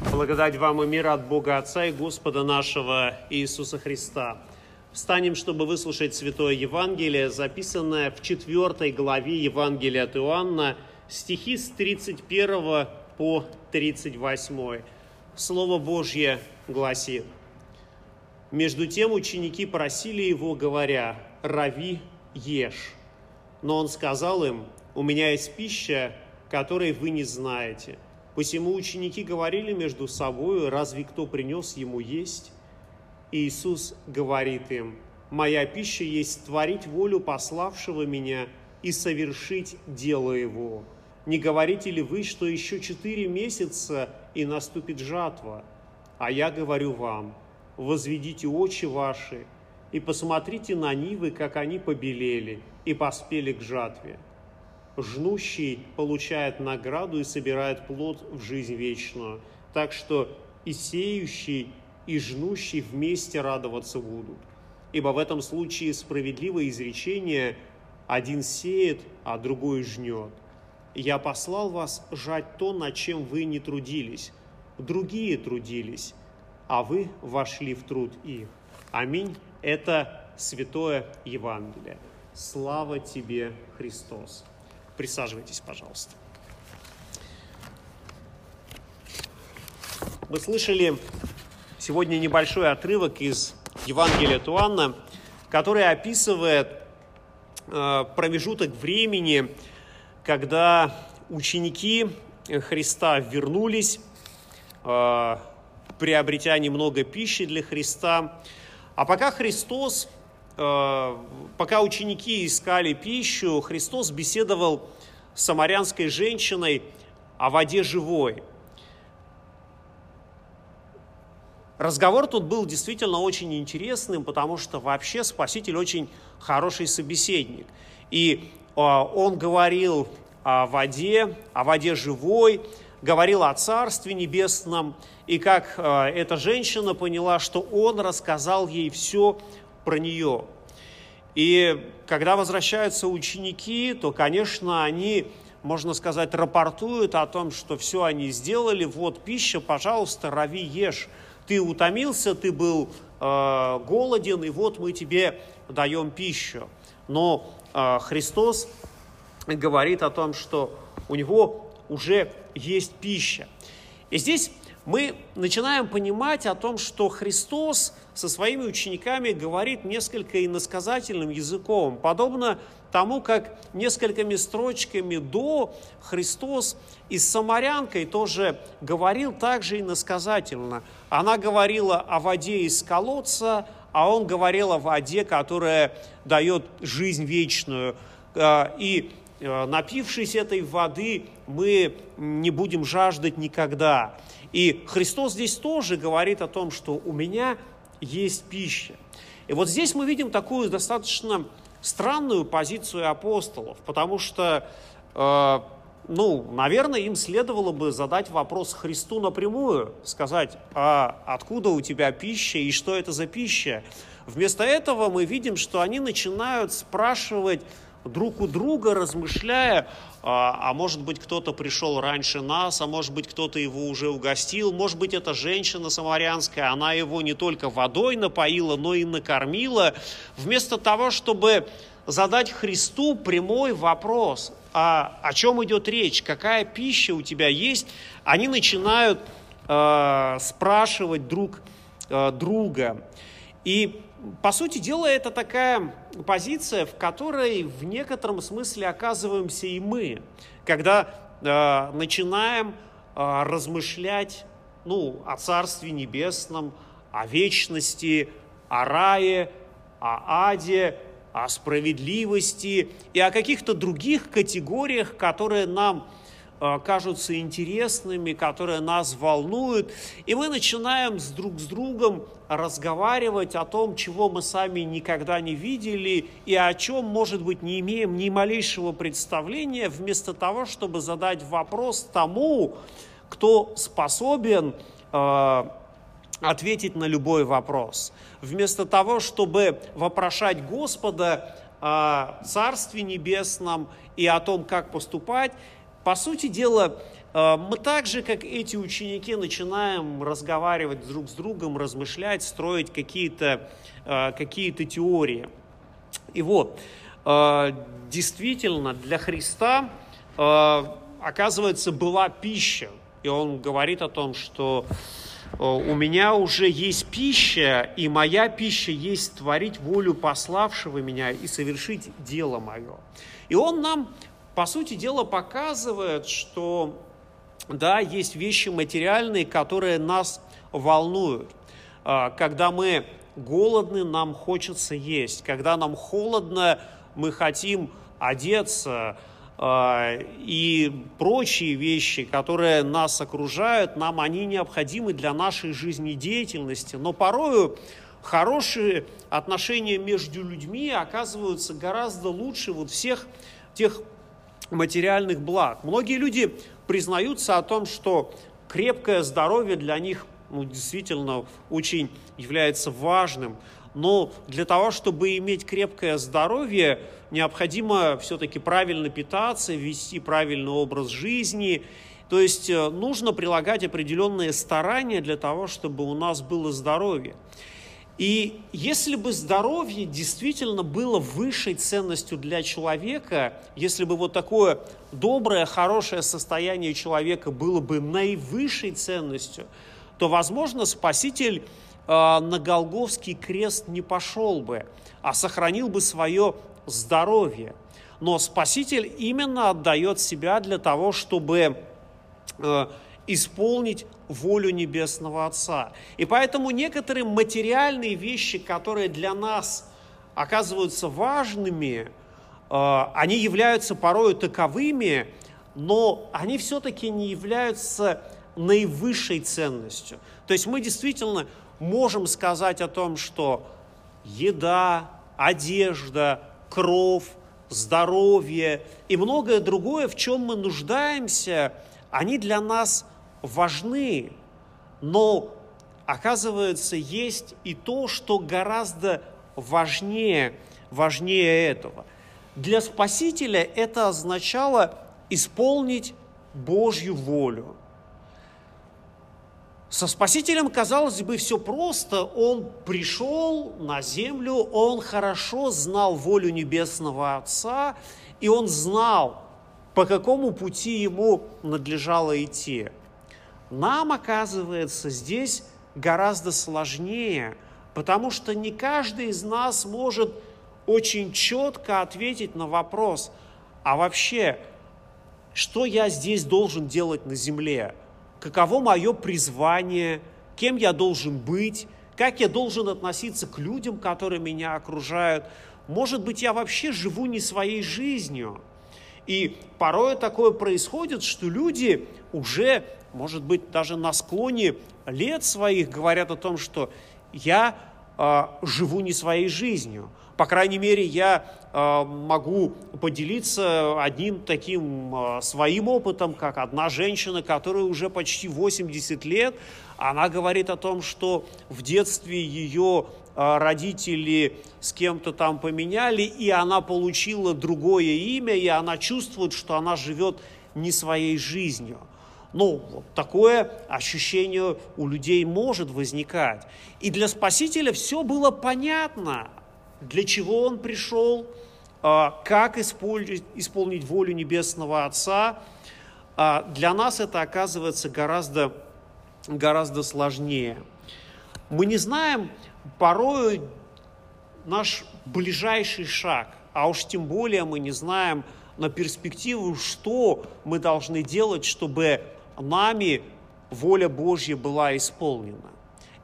Благодать вам и мир от Бога Отца и Господа нашего Иисуса Христа. Встанем, чтобы выслушать Святое Евангелие, записанное в четвертой главе Евангелия от Иоанна, стихи с 31 по 38. Слово Божье гласит. Между тем ученики просили его, говоря, «Рави, ешь». Но он сказал им, «У меня есть пища, которой вы не знаете». Посему ученики говорили между собой, разве кто принес ему есть? И Иисус говорит им, «Моя пища есть творить волю пославшего меня и совершить дело его. Не говорите ли вы, что еще четыре месяца и наступит жатва? А я говорю вам, возведите очи ваши и посмотрите на нивы, как они побелели и поспели к жатве жнущий получает награду и собирает плод в жизнь вечную. Так что и сеющий, и жнущий вместе радоваться будут. Ибо в этом случае справедливое изречение «один сеет, а другой жнет». «Я послал вас жать то, над чем вы не трудились, другие трудились, а вы вошли в труд их». Аминь. Это Святое Евангелие. Слава тебе, Христос! Присаживайтесь, пожалуйста. Мы слышали сегодня небольшой отрывок из Евангелия Туанна, который описывает э, промежуток времени, когда ученики Христа вернулись, э, приобретя немного пищи для Христа. А пока Христос пока ученики искали пищу, Христос беседовал с самарянской женщиной о воде живой. Разговор тут был действительно очень интересным, потому что вообще Спаситель очень хороший собеседник. И э, он говорил о воде, о воде живой, говорил о Царстве Небесном, и как э, эта женщина поняла, что он рассказал ей все про нее. И когда возвращаются ученики, то, конечно, они, можно сказать, рапортуют о том, что все они сделали, вот пища, пожалуйста, рави, ешь. Ты утомился, ты был э, голоден, и вот мы тебе даем пищу. Но э, Христос говорит о том, что у него уже есть пища. И здесь мы начинаем понимать о том, что Христос со своими учениками говорит несколько иносказательным языком, подобно тому, как несколькими строчками до Христос и с самарянкой тоже говорил также иносказательно. Она говорила о воде из колодца, а он говорил о воде, которая дает жизнь вечную. А, и а, напившись этой воды, мы не будем жаждать никогда. И Христос здесь тоже говорит о том, что у меня есть пища. И вот здесь мы видим такую достаточно странную позицию апостолов, потому что, э, ну, наверное, им следовало бы задать вопрос Христу напрямую, сказать, а откуда у тебя пища и что это за пища. Вместо этого мы видим, что они начинают спрашивать друг у друга, размышляя, а, а может быть кто-то пришел раньше нас, а может быть кто-то его уже угостил, может быть эта женщина самарянская, она его не только водой напоила, но и накормила, вместо того, чтобы задать Христу прямой вопрос, а о чем идет речь, какая пища у тебя есть, они начинают э, спрашивать друг э, друга. И по сути дела, это такая позиция, в которой в некотором смысле оказываемся и мы, когда э, начинаем э, размышлять ну, о Царстве Небесном, о вечности, о рае, о аде, о справедливости и о каких-то других категориях, которые нам кажутся интересными, которые нас волнуют, и мы начинаем с друг с другом разговаривать о том, чего мы сами никогда не видели и о чем, может быть, не имеем ни малейшего представления, вместо того, чтобы задать вопрос тому, кто способен э, ответить на любой вопрос. Вместо того, чтобы вопрошать Господа о Царстве Небесном и о том, как поступать, по сути дела, э, мы так же, как эти ученики, начинаем разговаривать друг с другом, размышлять, строить какие-то э, какие теории. И вот, э, действительно, для Христа, оказывается, была пища. И он говорит о том, что у меня уже есть пища, и моя пища есть творить волю пославшего меня и совершить дело мое. И он нам, по сути дела, показывает, что да, есть вещи материальные, которые нас волнуют. А, когда мы голодны, нам хочется есть. Когда нам холодно, мы хотим одеться. А, и прочие вещи, которые нас окружают, нам они необходимы для нашей жизнедеятельности. Но порою хорошие отношения между людьми оказываются гораздо лучше вот всех тех материальных благ. Многие люди признаются о том, что крепкое здоровье для них ну, действительно очень является важным. Но для того, чтобы иметь крепкое здоровье, необходимо все-таки правильно питаться, вести правильный образ жизни. То есть э, нужно прилагать определенные старания для того, чтобы у нас было здоровье. И если бы здоровье действительно было высшей ценностью для человека, если бы вот такое доброе, хорошее состояние человека было бы наивысшей ценностью, то, возможно, Спаситель э, на Голговский крест не пошел бы, а сохранил бы свое здоровье. Но Спаситель именно отдает себя для того, чтобы э, исполнить волю Небесного Отца. И поэтому некоторые материальные вещи, которые для нас оказываются важными, э, они являются порою таковыми, но они все-таки не являются наивысшей ценностью. То есть мы действительно можем сказать о том, что еда, одежда, кров, здоровье и многое другое, в чем мы нуждаемся, они для нас важны, но оказывается есть и то, что гораздо важнее, важнее этого. Для Спасителя это означало исполнить Божью волю. Со Спасителем, казалось бы, все просто. Он пришел на землю, он хорошо знал волю Небесного Отца, и он знал, по какому пути ему надлежало идти. Нам, оказывается, здесь гораздо сложнее, потому что не каждый из нас может очень четко ответить на вопрос, а вообще, что я здесь должен делать на земле? Каково мое призвание? Кем я должен быть? Как я должен относиться к людям, которые меня окружают? Может быть, я вообще живу не своей жизнью? И порой такое происходит, что люди уже может быть, даже на склоне лет своих говорят о том, что я э, живу не своей жизнью. По крайней мере, я э, могу поделиться одним таким э, своим опытом, как одна женщина, которая уже почти 80 лет, она говорит о том, что в детстве ее родители с кем-то там поменяли, и она получила другое имя, и она чувствует, что она живет не своей жизнью. Ну, вот такое ощущение у людей может возникать. И для Спасителя все было понятно, для чего он пришел, а, как исполнить волю Небесного Отца. А, для нас это оказывается гораздо, гораздо сложнее. Мы не знаем порой наш ближайший шаг, а уж тем более мы не знаем на перспективу, что мы должны делать, чтобы нами воля Божья была исполнена.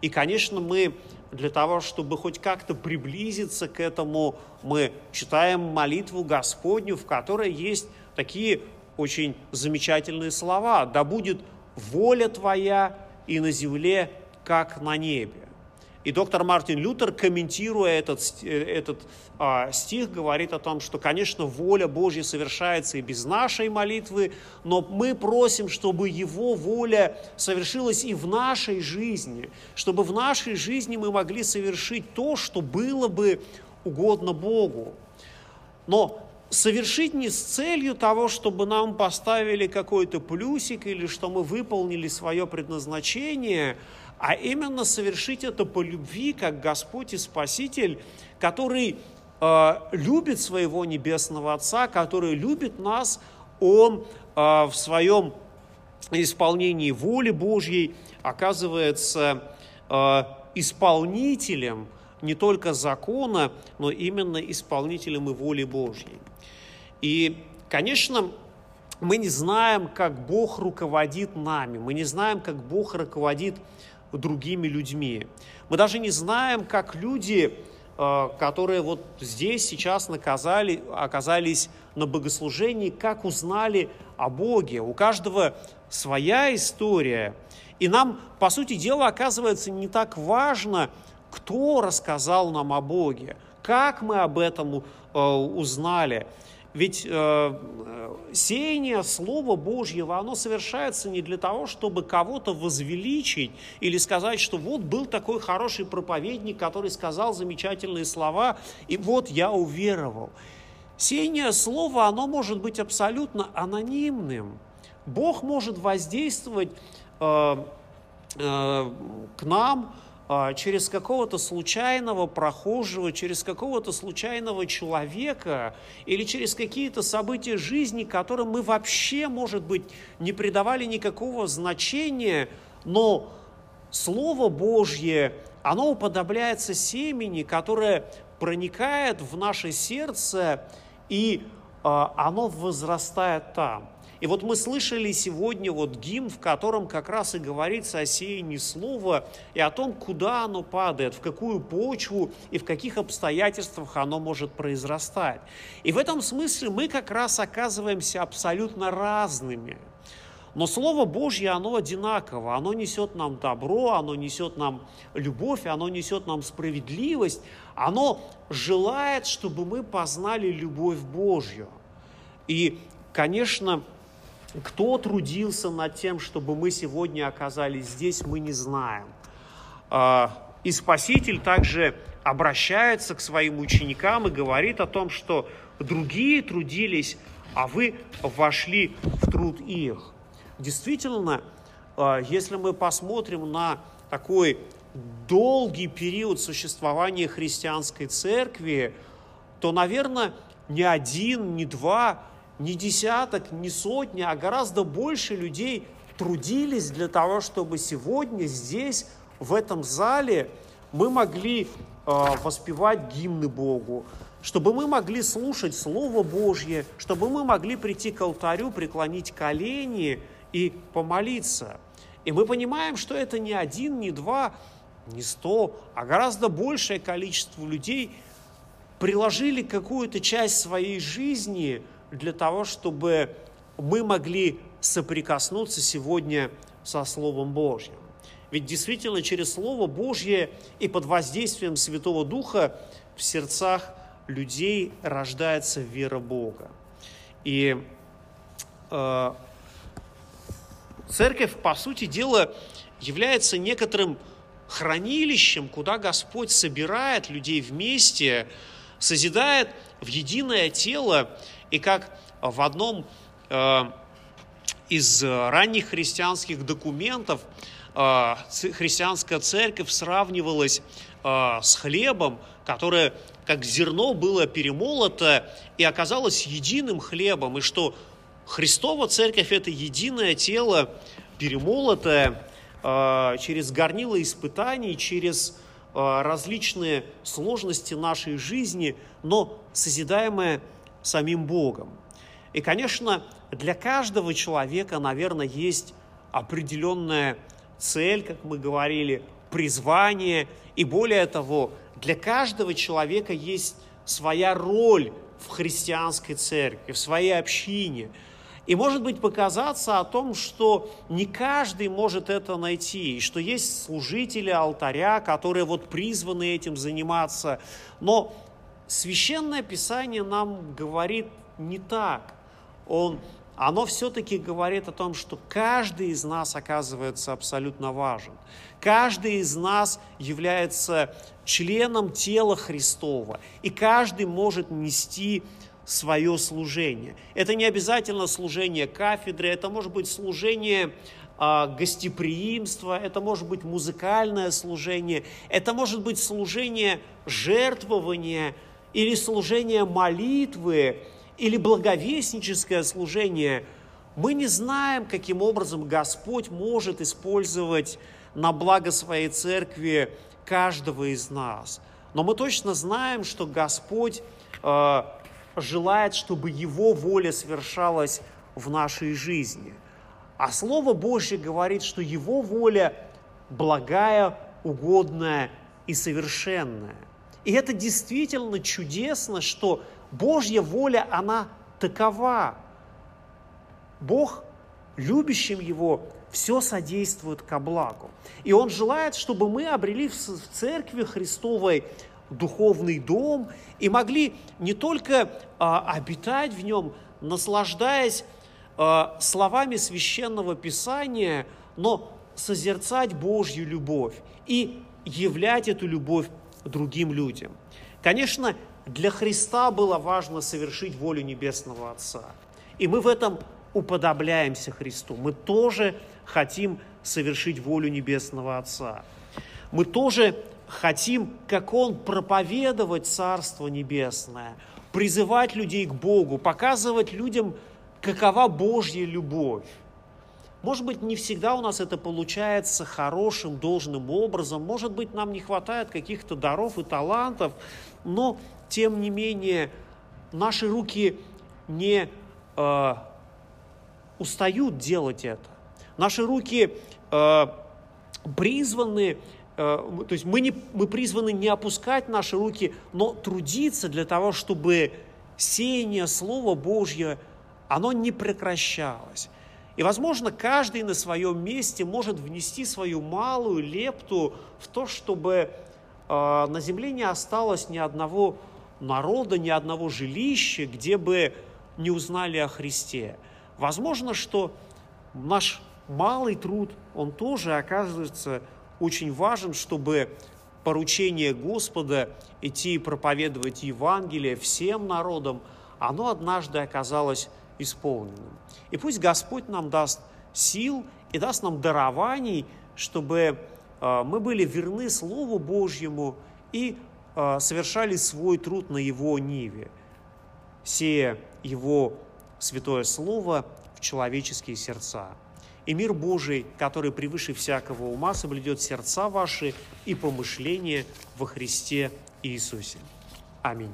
И, конечно, мы для того, чтобы хоть как-то приблизиться к этому, мы читаем молитву Господню, в которой есть такие очень замечательные слова. «Да будет воля Твоя и на земле, как на небе». И доктор Мартин Лютер, комментируя этот, э, этот а, стих, говорит о том, что, конечно, воля Божья совершается и без нашей молитвы, но мы просим, чтобы Его воля совершилась и в нашей жизни, чтобы в нашей жизни мы могли совершить то, что было бы угодно Богу. Но совершить не с целью того, чтобы нам поставили какой-то плюсик или что мы выполнили свое предназначение, а именно совершить это по любви, как Господь и Спаситель, который э, любит своего Небесного Отца, который любит нас, Он э, в своем исполнении воли Божьей оказывается э, исполнителем не только закона, но именно исполнителем и воли Божьей. И, конечно, мы не знаем, как Бог руководит нами, мы не знаем, как Бог руководит другими людьми. Мы даже не знаем, как люди, э, которые вот здесь сейчас наказали, оказались на богослужении, как узнали о Боге. У каждого своя история. И нам, по сути дела, оказывается не так важно, кто рассказал нам о Боге, как мы об этом э, узнали. Ведь э, сеяние Слова Божьего, оно совершается не для того, чтобы кого-то возвеличить или сказать, что вот был такой хороший проповедник, который сказал замечательные слова, и вот я уверовал. Сеяние Слова, оно может быть абсолютно анонимным. Бог может воздействовать э, э, к нам, через какого-то случайного прохожего, через какого-то случайного человека или через какие-то события жизни, которым мы вообще, может быть, не придавали никакого значения, но Слово Божье, оно уподобляется семени, которое проникает в наше сердце, и э, оно возрастает там. И вот мы слышали сегодня вот гимн, в котором как раз и говорится о сеянии слова и о том, куда оно падает, в какую почву и в каких обстоятельствах оно может произрастать. И в этом смысле мы как раз оказываемся абсолютно разными. Но Слово Божье, оно одинаково, оно несет нам добро, оно несет нам любовь, оно несет нам справедливость, оно желает, чтобы мы познали любовь Божью. И, конечно, кто трудился над тем, чтобы мы сегодня оказались здесь, мы не знаем. А, и Спаситель также обращается к своим ученикам и говорит о том, что другие трудились, а вы вошли в труд их. Действительно, а, если мы посмотрим на такой долгий период существования христианской церкви, то, наверное, ни один, ни два не десяток, не сотни, а гораздо больше людей трудились для того, чтобы сегодня здесь, в этом зале, мы могли э, воспевать гимны Богу, чтобы мы могли слушать Слово Божье, чтобы мы могли прийти к алтарю, преклонить колени и помолиться. И мы понимаем, что это не один, не два, не сто, а гораздо большее количество людей приложили какую-то часть своей жизни – для того, чтобы мы могли соприкоснуться сегодня со Словом Божьим. Ведь действительно через Слово Божье и под воздействием Святого Духа в сердцах людей рождается вера Бога. И э, церковь, по сути дела, является некоторым хранилищем, куда Господь собирает людей вместе, созидает в единое тело и как в одном э, из ранних христианских документов э, христианская церковь сравнивалась э, с хлебом, которое как зерно было перемолото и оказалось единым хлебом, и что Христова церковь – это единое тело, перемолотое через горнило испытаний, через различные сложности нашей жизни, но созидаемое самим Богом. И, конечно, для каждого человека, наверное, есть определенная цель, как мы говорили, призвание. И более того, для каждого человека есть своя роль в христианской церкви, в своей общине. И может быть показаться о том, что не каждый может это найти, и что есть служители алтаря, которые вот призваны этим заниматься. Но Священное Писание нам говорит не так. Он, оно все-таки говорит о том, что каждый из нас оказывается абсолютно важен. Каждый из нас является членом тела Христова. И каждый может нести свое служение. Это не обязательно служение кафедры, это может быть служение а, гостеприимства, это может быть музыкальное служение, это может быть служение жертвования или служение молитвы, или благовестническое служение. Мы не знаем, каким образом Господь может использовать на благо своей церкви каждого из нас. Но мы точно знаем, что Господь э, желает, чтобы Его воля совершалась в нашей жизни. А Слово Божье говорит, что Его воля благая, угодная и совершенная. И это действительно чудесно, что Божья воля, она такова. Бог, любящим Его, все содействует ко благу. И Он желает, чтобы мы обрели в Церкви Христовой духовный дом и могли не только а, обитать в нем, наслаждаясь а, словами священного Писания, но созерцать Божью любовь и являть эту любовь другим людям. Конечно, для Христа было важно совершить волю Небесного Отца. И мы в этом уподобляемся Христу. Мы тоже хотим совершить волю Небесного Отца. Мы тоже хотим, как Он, проповедовать Царство Небесное, призывать людей к Богу, показывать людям, какова Божья любовь. Может быть, не всегда у нас это получается хорошим, должным образом. Может быть, нам не хватает каких-то даров и талантов, но, тем не менее, наши руки не э, устают делать это. Наши руки э, призваны, э, то есть мы, не, мы призваны не опускать наши руки, но трудиться для того, чтобы сеяние Слова Божье, оно не прекращалось. И, возможно, каждый на своем месте может внести свою малую лепту в то, чтобы э, на земле не осталось ни одного народа, ни одного жилища, где бы не узнали о Христе. Возможно, что наш малый труд, он тоже оказывается очень важен, чтобы поручение Господа идти и проповедовать Евангелие всем народам, оно однажды оказалось исполненным. И пусть Господь нам даст сил и даст нам дарований, чтобы э, мы были верны Слову Божьему и э, совершали свой труд на Его ниве, сея Его Святое Слово в человеческие сердца. И мир Божий, который превыше всякого ума, соблюдет сердца ваши и помышления во Христе Иисусе. Аминь.